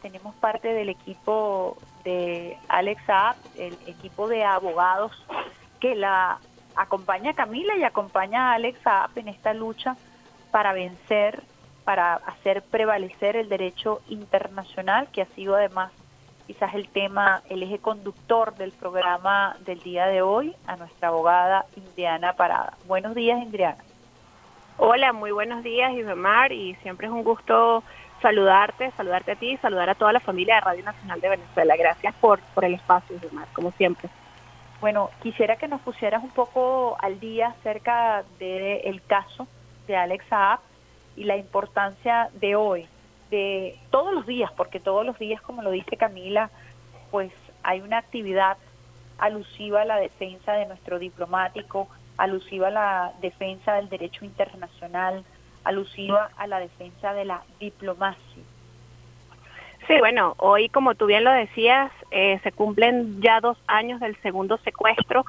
tenemos parte del equipo de Alex Saab, el equipo de abogados que la acompaña Camila y acompaña a Alex Saab en esta lucha para vencer, para hacer prevalecer el derecho internacional, que ha sido además quizás el tema, el eje conductor del programa del día de hoy, a nuestra abogada Indiana Parada. Buenos días, Indiana. Hola, muy buenos días, Isabel, y siempre es un gusto saludarte, saludarte a ti, saludar a toda la familia de Radio Nacional de Venezuela. Gracias por, por el espacio, Isabel, como siempre. Bueno, quisiera que nos pusieras un poco al día acerca del caso de Alex Saab y la importancia de hoy, de todos los días, porque todos los días, como lo dice Camila, pues hay una actividad alusiva a la defensa de nuestro diplomático, alusiva a la defensa del derecho internacional, alusiva a la defensa de la diplomacia. Sí, bueno, hoy como tú bien lo decías, eh, se cumplen ya dos años del segundo secuestro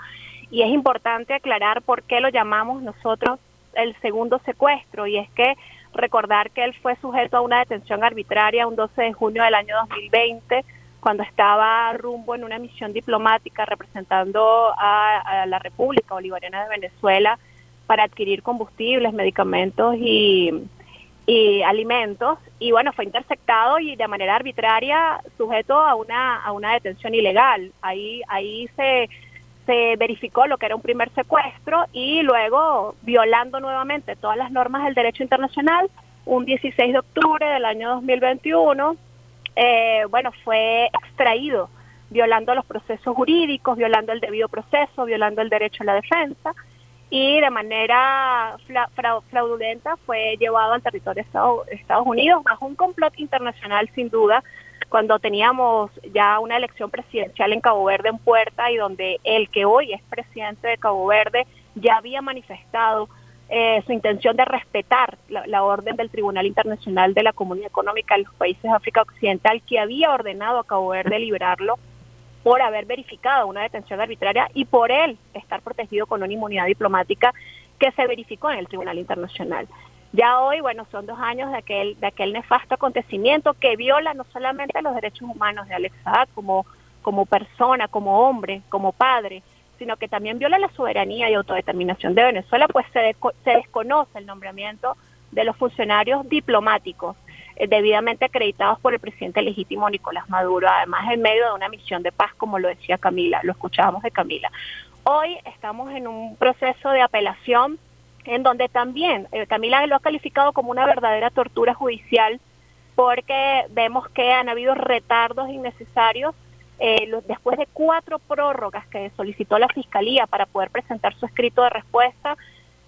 y es importante aclarar por qué lo llamamos nosotros el segundo secuestro y es que recordar que él fue sujeto a una detención arbitraria un 12 de junio del año 2020 cuando estaba rumbo en una misión diplomática representando a, la República Bolivariana de Venezuela para adquirir combustibles, medicamentos y, alimentos. Y bueno fue interceptado y de manera arbitraria sujeto a una a una detención ilegal. Ahí ahí se se verificó lo que era un primer secuestro y luego violando nuevamente todas las normas del derecho internacional un 16 de octubre del año 2021 eh, bueno, fue extraído violando los procesos jurídicos, violando el debido proceso, violando el derecho a la defensa y de manera fraudulenta fue llevado al territorio de Estados, Unidos bajo un complot internacional sin duda cuando teníamos ya una elección presidencial en Cabo Verde en puerta y donde el que hoy es presidente de Cabo Verde ya había manifestado eh, su intención de respetar la, orden del Tribunal Internacional de la Comunidad Económica de los Países de África Occidental, que había ordenado a Cabo Verde liberarlo por haber verificado una detención arbitraria y por él estar protegido con una inmunidad diplomática que se verificó en el Tribunal Internacional. Ya hoy, bueno, son dos años de aquel, de aquel nefasto acontecimiento que viola no solamente los derechos humanos de Alex Saad como, como persona, como hombre, como padre, sino que también viola la soberanía y autodeterminación de Venezuela, pues se, se desconoce el nombramiento de los funcionarios diplomáticos debidamente acreditados por el presidente legítimo Nicolás Maduro, además en medio de una misión de paz, como lo decía Camila, lo escuchábamos de Camila. Hoy estamos en un proceso de apelación en donde también eh, Camila lo ha calificado como una verdadera tortura judicial porque vemos que han habido retardos innecesarios eh, después de cuatro prórrogas que solicitó la Fiscalía para poder presentar su escrito de respuesta,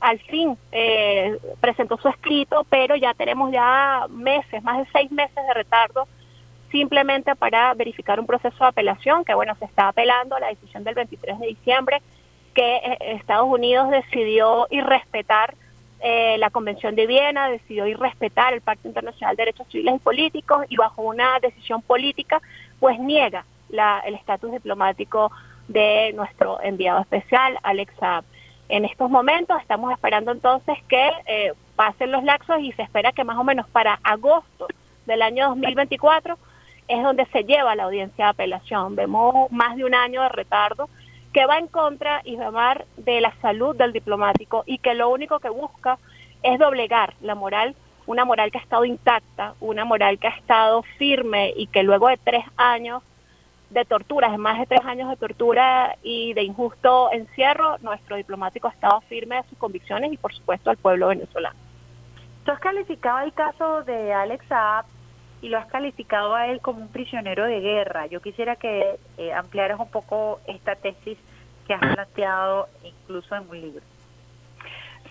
al fin eh, presentó su escrito, pero ya tenemos ya meses, más de seis meses de retardo, simplemente para verificar un proceso de apelación, que bueno, se está apelando a la decisión del 23 de diciembre, que eh, Estados Unidos decidió irrespetar eh, la Convención de Viena, decidió irrespetar el Pacto Internacional de Derechos Civiles y Políticos y bajo una decisión política, pues niega el estatus diplomático de nuestro enviado especial, Alex Saab. En estos momentos estamos esperando entonces que eh, pasen los laxos y se espera que más o menos para agosto del año 2024 es donde se lleva la audiencia de apelación. Vemos más de un año de retardo que va en contra, Isbemar, de la salud del diplomático y que lo único que busca es doblegar la moral, una moral que ha estado intacta, una moral que ha estado firme y que luego de tres años de torturas, de más de tres años de tortura y de injusto encierro, nuestro diplomático ha estado firme de sus convicciones y por supuesto al pueblo venezolano. Tú has calificado el caso de Alex Saab y lo has calificado a él como un prisionero de guerra. Yo quisiera que eh, ampliaras un poco esta tesis que has planteado incluso en un libro.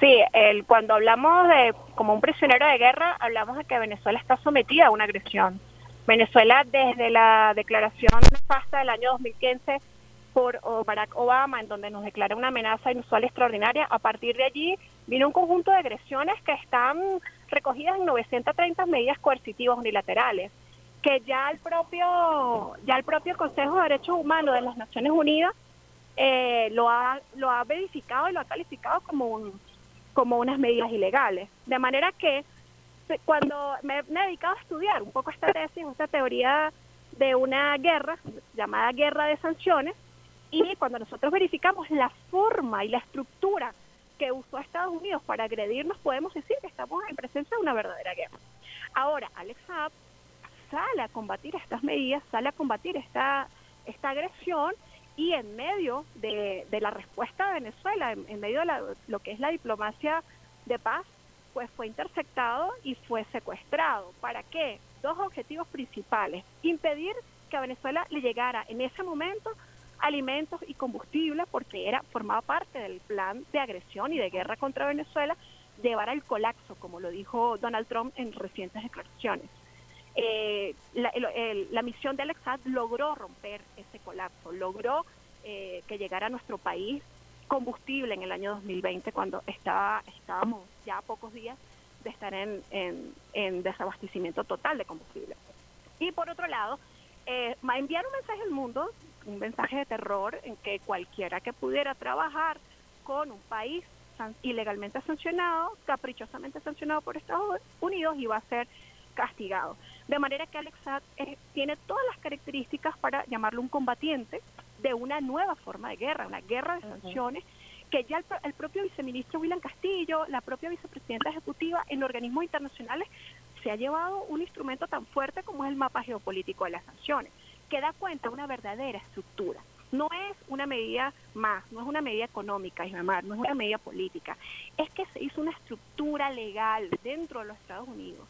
Sí, el, cuando hablamos de como un prisionero de guerra, hablamos de que Venezuela está sometida a una agresión Venezuela desde la declaración nefasta del año 2015 por Barack Obama, en donde nos declara una amenaza inusual extraordinaria, a partir de allí vino un conjunto de agresiones que están recogidas en 930 medidas coercitivas unilaterales, que ya el propio, ya el propio Consejo de Derechos Humanos de las Naciones Unidas eh, lo, ha, lo ha verificado y lo ha calificado como, un, como unas medidas ilegales. De manera que cuando me, he dedicado a estudiar un poco esta tesis, esta teoría de una guerra llamada guerra de sanciones, y cuando nosotros verificamos la forma y la estructura que usó Estados Unidos para agredirnos, podemos decir que estamos en presencia de una verdadera guerra. Ahora, Alex Saab sale a combatir estas medidas, sale a combatir esta, esta agresión y en medio de, la respuesta de Venezuela, en, medio de lo que es la diplomacia de paz, pues fue interceptado y fue secuestrado. ¿Para qué? Dos objetivos principales. Impedir que a Venezuela le llegara en ese momento alimentos y combustible porque era formaba parte del plan de agresión y de guerra contra Venezuela llevar al colapso, como lo dijo Donald Trump en recientes declaraciones. Eh, la, misión de Alexad logró romper ese colapso, logró eh, que llegara a nuestro país combustible en el año 2020 cuando estaba, estábamos ya a pocos días de estar en, en, desabastecimiento total de combustible. Y por otro lado, eh, enviar un mensaje al mundo, un mensaje de terror en que cualquiera que pudiera trabajar con un país ilegalmente sancionado, caprichosamente sancionado por Estados Unidos, iba a ser castigado. De manera que Alex eh, tiene todas las características para llamarlo un combatiente de una nueva forma de guerra, una guerra de sanciones, que ya el, propio viceministro William Castillo, la propia vicepresidenta ejecutiva en organismos internacionales se ha llevado un instrumento tan fuerte como es el mapa geopolítico de las sanciones, que da cuenta de una verdadera estructura. No es una medida más, no es una medida económica, Ismar, no es una medida política. Es que se hizo una estructura legal dentro de los Estados Unidos.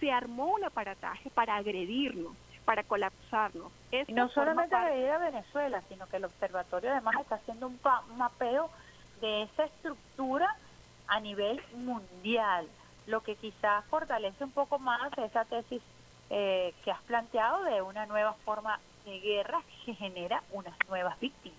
Se armó un aparataje para agredirnos, para colapsarnos. y no solamente agredir a Venezuela, sino que el observatorio además está haciendo un, un mapeo de esa estructura a nivel mundial, lo que quizás fortalece un poco más esa tesis eh, que has planteado de una nueva forma de guerra que genera unas nuevas víctimas.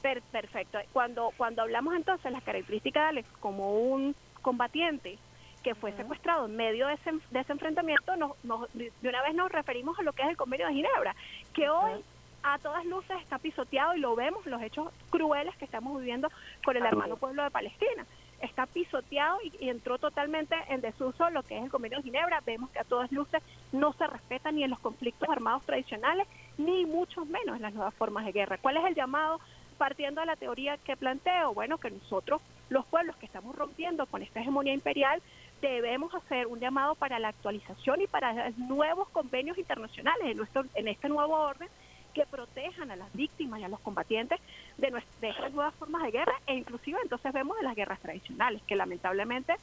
perfecto. Cuando, cuando hablamos entonces de las características de Alex como un combatiente que fue secuestrado en medio de ese, de ese enfrentamiento, nos, de una vez nos referimos a lo que es el convenio de Ginebra, que hoy a todas luces está pisoteado y lo vemos, los hechos crueles que estamos viviendo con el hermano pueblo de Palestina. Está pisoteado y, entró totalmente en desuso lo que es el convenio de Ginebra. Vemos que a todas luces no se respeta ni en los conflictos armados tradicionales, ni mucho menos en las nuevas formas de guerra. ¿Cuál es el llamado partiendo de la teoría que planteo? Bueno, que nosotros, los pueblos que estamos rompiendo con esta hegemonía imperial, debemos hacer un llamado para la actualización y para nuevos convenios internacionales en, nuestro, en este nuevo orden que protejan a las víctimas y a los combatientes de, de estas nuevas formas de guerra e inclusive entonces vemos de las guerras tradicionales que lamentablemente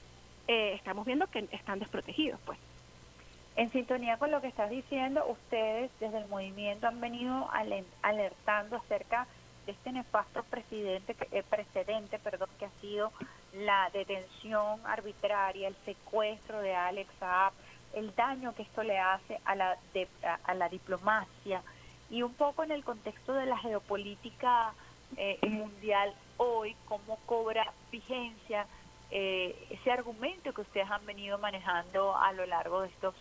eh, estamos viendo que están desprotegidos pues. En sintonía con lo que estás diciendo ustedes desde el movimiento han venido alertando acerca de este nefasto presidente eh, precedente perdón que ha sido la detención arbitraria el secuestro de Alex Saab el daño que esto le hace a la a la diplomacia y un poco en el contexto de la geopolítica eh, mundial hoy, cómo cobra vigencia eh, ese argumento que ustedes han venido manejando a lo largo de estos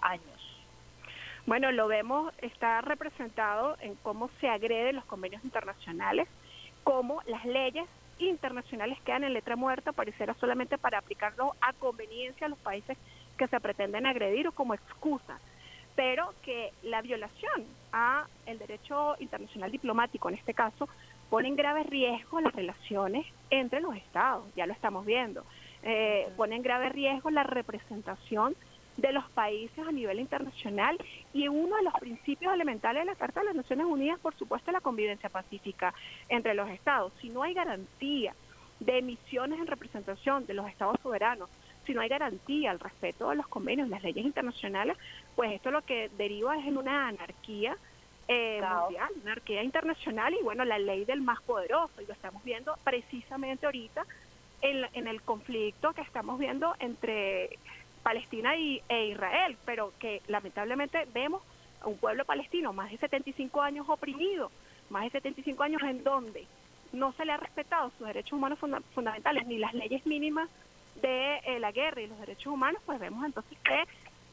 años. Bueno, lo vemos, está representado en cómo se agreden los convenios internacionales, cómo las leyes internacionales quedan en letra muerta, pareciera solamente para aplicarlo a conveniencia a los países que se pretenden agredir o como excusa. Pero que la violación a el derecho internacional diplomático en este caso pone en grave riesgo las relaciones entre los estados, ya lo estamos viendo, eh, pone en grave riesgo la representación de los países a nivel internacional y uno de los principios elementales de la Carta de las Naciones Unidas, por supuesto, es la convivencia pacífica entre los estados. Si no hay garantía de emisiones en representación de los estados soberanos, si no hay garantía al respeto de los convenios, las leyes internacionales, pues esto lo que deriva es en una anarquía eh, mundial, una anarquía internacional y bueno, la ley del más poderoso, y lo estamos viendo precisamente ahorita en, en el conflicto que estamos viendo entre Palestina y, e Israel, pero que lamentablemente vemos a un pueblo palestino más de 75 años oprimido, más de 75 años en donde no se le ha respetado sus derechos humanos fundamentales ni las leyes mínimas de eh, la guerra y los derechos humanos, pues vemos entonces que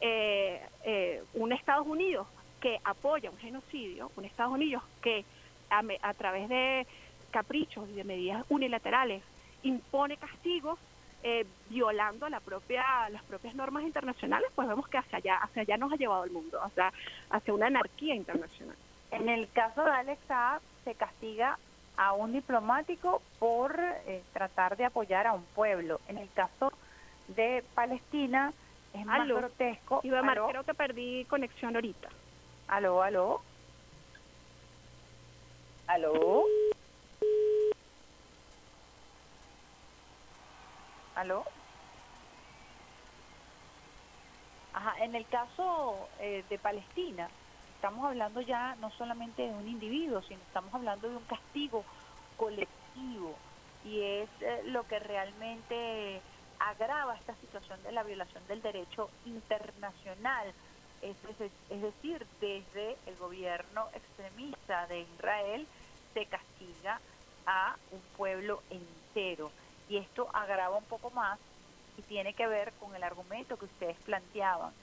eh, eh, un Estados Unidos que apoya un genocidio, un Estados Unidos que a, través de caprichos y de medidas unilaterales impone castigos eh, violando la propia, las propias normas internacionales, pues vemos que hacia allá, hacia allá nos ha llevado el mundo, o sea, hacia una anarquía internacional. En el caso de Alex Saab, se castiga a un diplomático por eh, tratar de apoyar a un pueblo. En el caso de Palestina es más grotesco. Iba creo que perdí conexión ahorita. Aló, aló. Aló. ¿Aló? Ajá, en el caso eh, de Palestina, estamos hablando ya no solamente de un individuo, sino estamos hablando de un castigo colectivo y es eh, lo que realmente agrava esta situación de la violación del derecho internacional. Es, es, decir, desde el gobierno extremista de Israel se castiga a un pueblo entero. Y esto agrava un poco más y tiene que ver con el argumento que ustedes planteaban,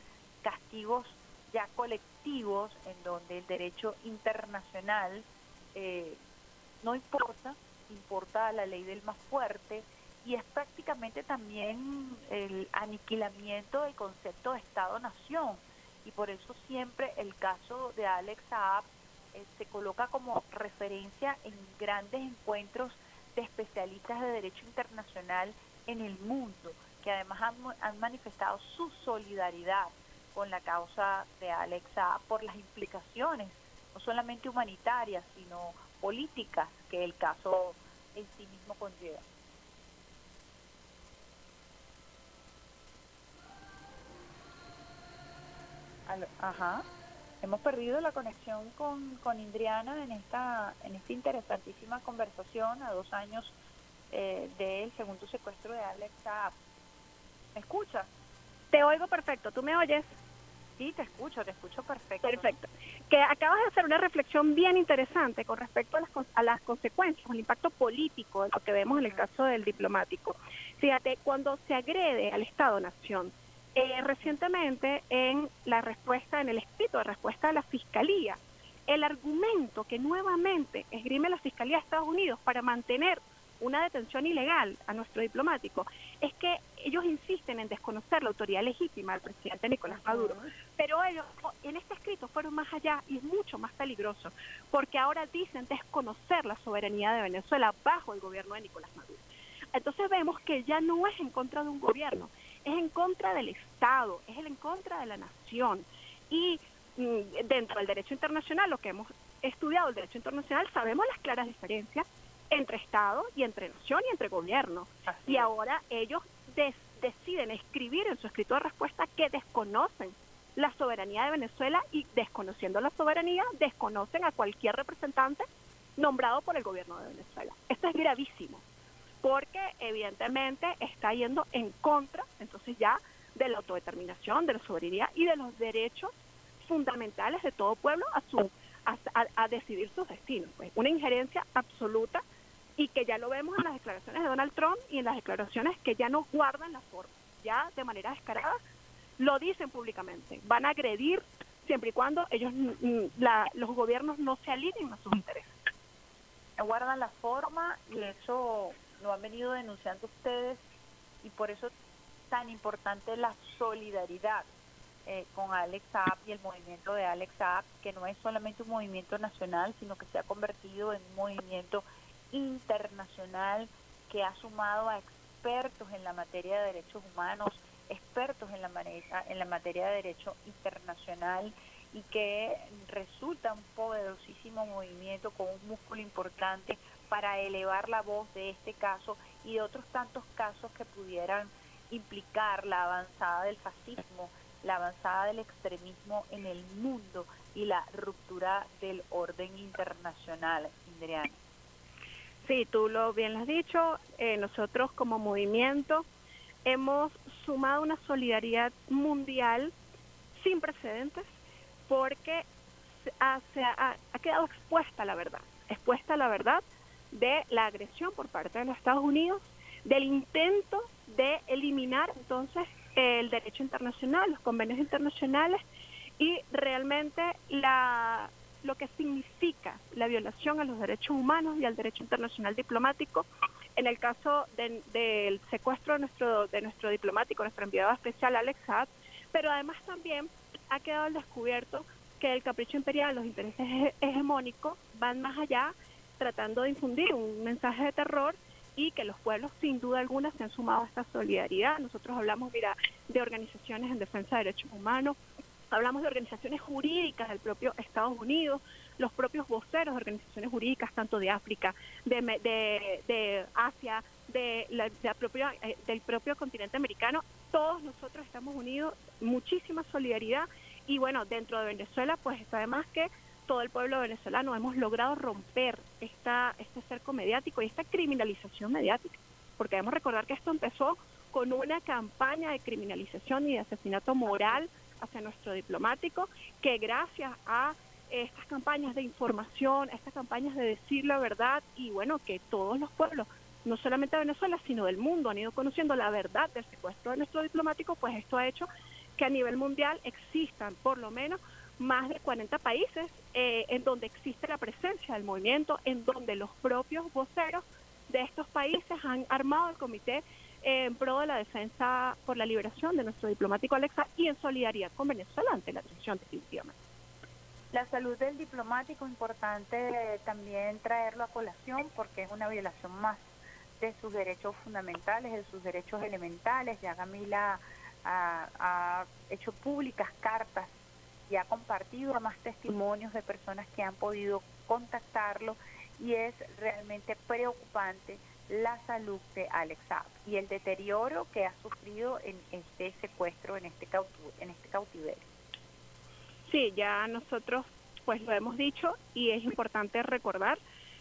castigos ya colectivos en donde el derecho internacional eh, no importa, importa la ley del más fuerte y es prácticamente también el aniquilamiento del concepto de Estado-Nación. Y por eso siempre el caso de Alex Saab eh, se coloca como referencia en grandes encuentros de especialistas de derecho internacional en el mundo, que además han, manifestado su solidaridad con la causa de Alexa por las implicaciones, no solamente humanitarias, sino políticas que el caso en sí mismo conlleva. Ajá. Hemos perdido la conexión con, con Indriana en esta, en esta interesantísima conversación a dos años eh, del segundo secuestro de Alexa. ¿Me escuchas? Te oigo perfecto. ¿Tú me oyes? Sí, te escucho, te escucho perfecto. Perfecto. Que acabas de hacer una reflexión bien interesante con respecto a las, a las consecuencias, al impacto político de lo que vemos en el caso del diplomático. Fíjate, cuando se agrede al Estado-Nación, eh, recientemente en la respuesta, en el escrito de respuesta de la Fiscalía, el argumento que nuevamente esgrime la Fiscalía de Estados Unidos para mantener una detención ilegal a nuestro diplomático es que ellos insisten en desconocer la autoridad legítima del presidente Nicolás Maduro. Pero ellos en este escrito fueron más allá y es mucho más peligroso, porque ahora dicen desconocer la soberanía de Venezuela bajo el gobierno de Nicolás Maduro. Entonces vemos que ya no es en contra de un gobierno, es en contra del Estado, es en contra de la nación. Y mm, dentro del derecho internacional, lo que hemos estudiado el derecho internacional, sabemos las claras diferencias entre Estado y entre nación y entre gobierno. y ahora ellos deciden escribir en su escrito de respuesta que desconocen la soberanía de Venezuela y desconociendo la soberanía, desconocen a cualquier representante nombrado por el gobierno de Venezuela. Esto es gravísimo porque evidentemente está yendo en contra, entonces ya, de la autodeterminación, de la soberanía y de los derechos fundamentales de todo pueblo a su a, decidir sus destinos. Pues una injerencia absoluta y que ya lo vemos en las declaraciones de Donald Trump y en las declaraciones que ya no guardan la forma, ya de manera descarada lo dicen públicamente, van a agredir siempre y cuando ellos los gobiernos no se alineen a sus intereses. Guardan la forma y eso lo han venido denunciando ustedes y por eso es tan importante la solidaridad eh, con Alex Saab y el movimiento de Alex Saab, que no es solamente un movimiento nacional, sino que se ha convertido en un movimiento internacional que ha sumado a expertos en la materia de derechos humanos, expertos en la, en la materia de derecho internacional y que resulta un poderosísimo movimiento con un músculo importante para elevar la voz de este caso y de otros tantos casos que pudieran implicar la avanzada del fascismo, la avanzada del extremismo en el mundo y la ruptura del orden internacional, Indriana. Sí, tú lo bien lo has dicho, eh, nosotros como movimiento hemos sumado una solidaridad mundial sin precedentes porque ha, ha quedado expuesta la verdad, expuesta la verdad de la agresión por parte de los Estados Unidos, del intento de eliminar entonces el derecho internacional, los convenios internacionales y realmente la, lo que significa la violación a los derechos humanos y al derecho internacional diplomático. En el caso del secuestro de nuestro, de nuestro diplomático, nuestro enviado especial Alex Saab, pero además también ha quedado al descubierto que el capricho imperial, los intereses hegemónicos van más allá tratando de infundir un mensaje de terror y que los pueblos sin duda alguna se han sumado a esta solidaridad. Nosotros hablamos, mira, de organizaciones en defensa de derechos humanos, hablamos de organizaciones jurídicas del propio Estados Unidos, los propios voceros de organizaciones jurídicas, tanto de África, de, de, Asia, de la, propia, eh, del propio continente americano, todos nosotros estamos unidos, muchísima solidaridad y bueno, dentro de Venezuela, pues además que todo el pueblo venezolano hemos logrado romper esta, este cerco mediático y esta criminalización mediática, porque debemos recordar que esto empezó con una campaña de criminalización y de asesinato moral hacia nuestro diplomático, que gracias a estas campañas de información, estas campañas de decir la verdad y bueno, que todos los pueblos, no solamente de Venezuela, sino del mundo, han ido conociendo la verdad del secuestro de nuestro diplomático, pues esto ha hecho que a nivel mundial existan por lo menos más de 40 países eh, en donde existe la presencia del movimiento, en donde los propios voceros de estos países han armado el comité en pro de la defensa por la liberación de nuestro diplomático Alexa y en solidaridad con Venezuela ante la transición definitivamente. La salud del diplomático, importante también traerlo a colación porque es una violación más de sus derechos fundamentales, de sus derechos elementales. Ya Camila ha hecho públicas cartas y ha compartido más testimonios de personas que han podido contactarlo y es realmente preocupante la salud de Alex y el deterioro que ha sufrido en este secuestro, en este, en este cautiverio. Sí, ya nosotros pues lo hemos dicho y es importante recordar,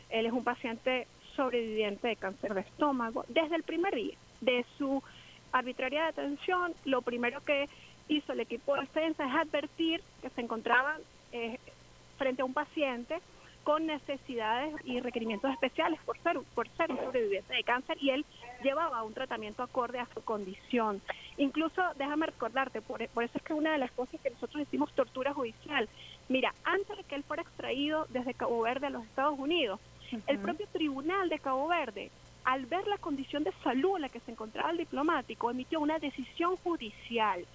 él es un paciente sobreviviente de cáncer de estómago desde el primer día de su arbitraria detención, lo primero que hizo el equipo de defensa es advertir que se encontraban eh, frente a un paciente con necesidades y requerimientos especiales por ser, por ser un sobreviviente de cáncer y él llevaba un tratamiento acorde a su condición. Incluso, déjame recordarte, por, eso es que una de las cosas que nosotros hicimos tortura judicial, mira, antes de que él fuera extraído desde Cabo Verde a los Estados Unidos, el propio tribunal de Cabo Verde, al ver la condición de salud en la que se encontraba el diplomático, emitió una decisión judicial,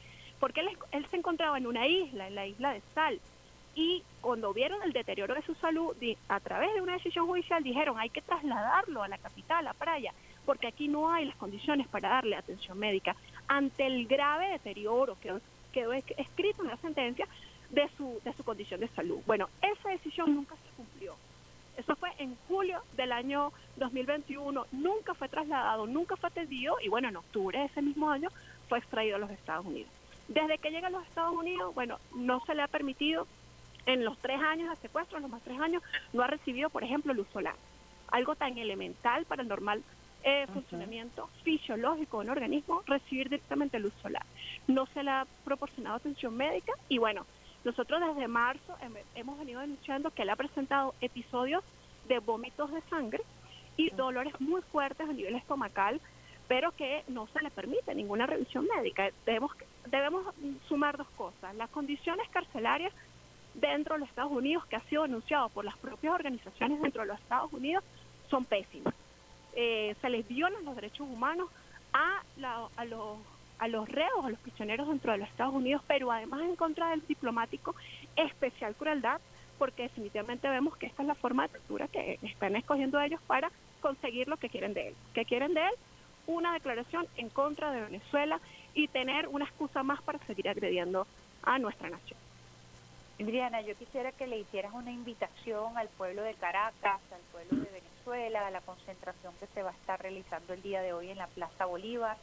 porque él, él se encontraba en una isla, en la isla de Sal, y cuando vieron el deterioro de su salud, a través de una decisión judicial dijeron hay que trasladarlo a la capital, a Praia, porque aquí no hay las condiciones para darle atención médica. Ante el grave deterioro que quedó escrito en la sentencia de su, de su condición de salud. Bueno, esa decisión nunca se cumplió. Eso fue en julio del año 2021, nunca fue trasladado, nunca fue atendido y bueno, en octubre de ese mismo año fue extraído a los Estados Unidos. Desde que llega a los Estados Unidos, bueno, no se le ha permitido en los tres años de secuestro, en los más tres años, no ha recibido, por ejemplo, luz solar. Algo tan elemental para el normal eh, funcionamiento fisiológico de un organismo, recibir directamente luz solar. No se le ha proporcionado atención médica y bueno, nosotros desde marzo hemos venido denunciando que él ha presentado episodios de vómitos de sangre y dolores muy fuertes a nivel estomacal, pero que no se le permite ninguna revisión médica. Debemos, debemos sumar dos cosas. Las condiciones carcelarias dentro de los Estados Unidos, que ha sido denunciado por las propias organizaciones dentro de los Estados Unidos, son pésimas. Eh, se les violan los derechos humanos a, a, los, a los reos, a los prisioneros dentro de los Estados Unidos, pero además en contra del diplomático, especial crueldad, porque definitivamente vemos que esta es la forma de tortura que están escogiendo ellos para conseguir lo que quieren de él. ¿Qué quieren de él? Una declaración en contra de Venezuela y tener una excusa más para seguir agrediendo a nuestra nación. Adriana, yo quisiera que le hicieras una invitación al pueblo de Caracas, al pueblo de Venezuela, a la concentración que se va a estar realizando el día de hoy en la Plaza Bolívar,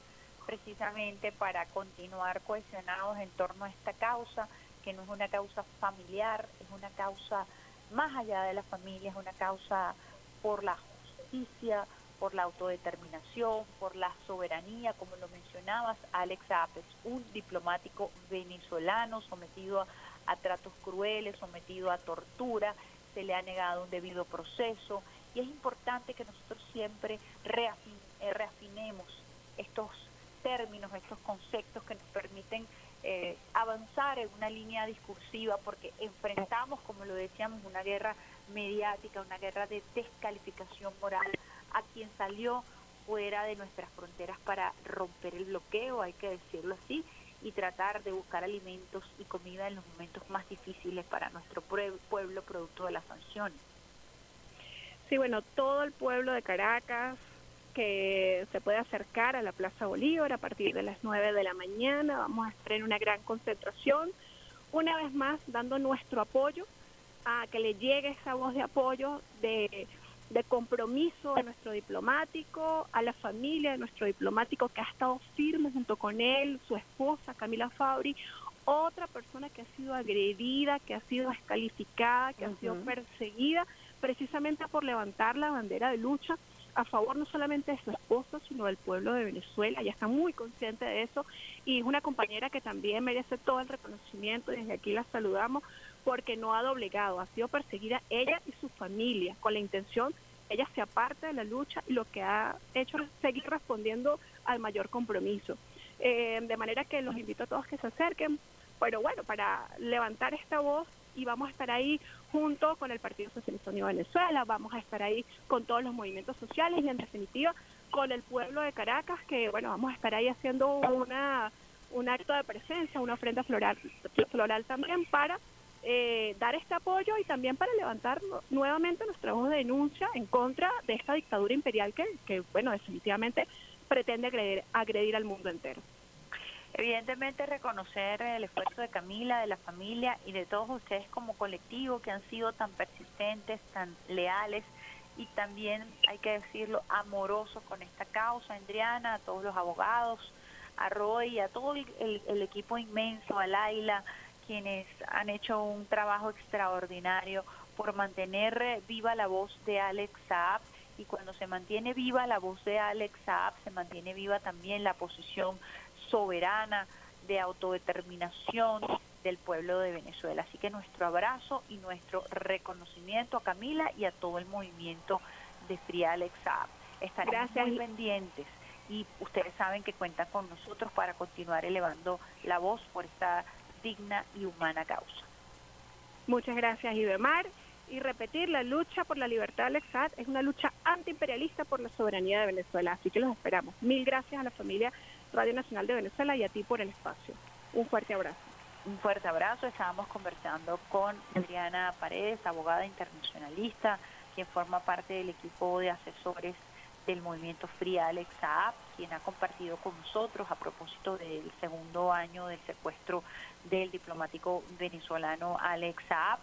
precisamente para continuar cohesionados en torno a esta causa, que no es una causa familiar, es una causa más allá de la familia, es una causa por la justicia, por la autodeterminación, por la soberanía, como lo mencionabas, Alex Apes, un diplomático venezolano sometido a tratos crueles, sometido a tortura, se le ha negado un debido proceso. Y es importante que nosotros siempre eh, reafinemos estos términos, estos conceptos que nos permiten eh, avanzar en una línea discursiva porque enfrentamos, como lo decíamos, una guerra mediática, una guerra de descalificación moral a quien salió fuera de nuestras fronteras para romper el bloqueo, hay que decirlo así, y tratar de buscar alimentos y comida en los momentos más difíciles para nuestro pueblo producto de las sanciones. Sí, bueno, todo el pueblo de Caracas que se puede acercar a la Plaza Bolívar a partir de las 9 de la mañana, vamos a estar en una gran concentración, una vez más dando nuestro apoyo a que le llegue esa voz de apoyo de de compromiso a nuestro diplomático, a la familia de nuestro diplomático que ha estado firme junto con él, su esposa Camila Fabri, otra persona que ha sido agredida, que ha sido descalificada, que ha sido perseguida precisamente por levantar la bandera de lucha a favor no solamente de su esposo, sino del pueblo de Venezuela. Ella está muy consciente de eso y es una compañera que también merece todo el reconocimiento. Desde aquí la saludamos porque no ha doblegado, ha sido perseguida ella y su familia con la intención ella se aparte de la lucha y lo que ha hecho es seguir respondiendo al mayor compromiso. Eh, de manera que los invito a todos que se acerquen, pero bueno, para levantar esta voz y vamos a estar ahí junto con el Partido Socialista Unido de Venezuela, vamos a estar ahí con todos los movimientos sociales y en definitiva con el pueblo de Caracas, que bueno, vamos a estar ahí haciendo una un acto de presencia, una ofrenda floral, floral también para eh, dar este apoyo y también para levantar nuevamente nuestra voz de denuncia en contra de esta dictadura imperial que, que bueno, definitivamente pretende agredir, agredir al mundo entero. Evidentemente reconocer el esfuerzo de Camila, de la familia y de todos ustedes como colectivo que han sido tan persistentes, tan leales y también, hay que decirlo, amorosos con esta causa, Adriana, a todos los abogados, a Roy, a todo el, equipo inmenso, a Laila, quienes han hecho un trabajo extraordinario por mantener viva la voz de Alex Saab. Y cuando se mantiene viva la voz de Alex Saab se mantiene viva también la posición soberana de autodeterminación del pueblo de Venezuela. Así que nuestro abrazo y nuestro reconocimiento a Camila y a todo el movimiento de Free Alex Saab. Estaremos muy pendientes y ustedes saben que cuentan con nosotros para continuar elevando la voz por esta digna y humana causa. Muchas gracias, Ibemar. Y repetir, la lucha por la libertad del Exat es una lucha antiimperialista por la soberanía de Venezuela, así que los esperamos. Mil gracias a la familia Radio Nacional de Venezuela y a ti por el espacio. Un fuerte abrazo. Un fuerte abrazo. Estábamos conversando con Adriana Paredes, abogada internacionalista, quien forma parte del equipo de asesores del movimiento Free Alex Saab, quien ha compartido con nosotros a propósito del segundo año del secuestro del diplomático venezolano Alex Saab.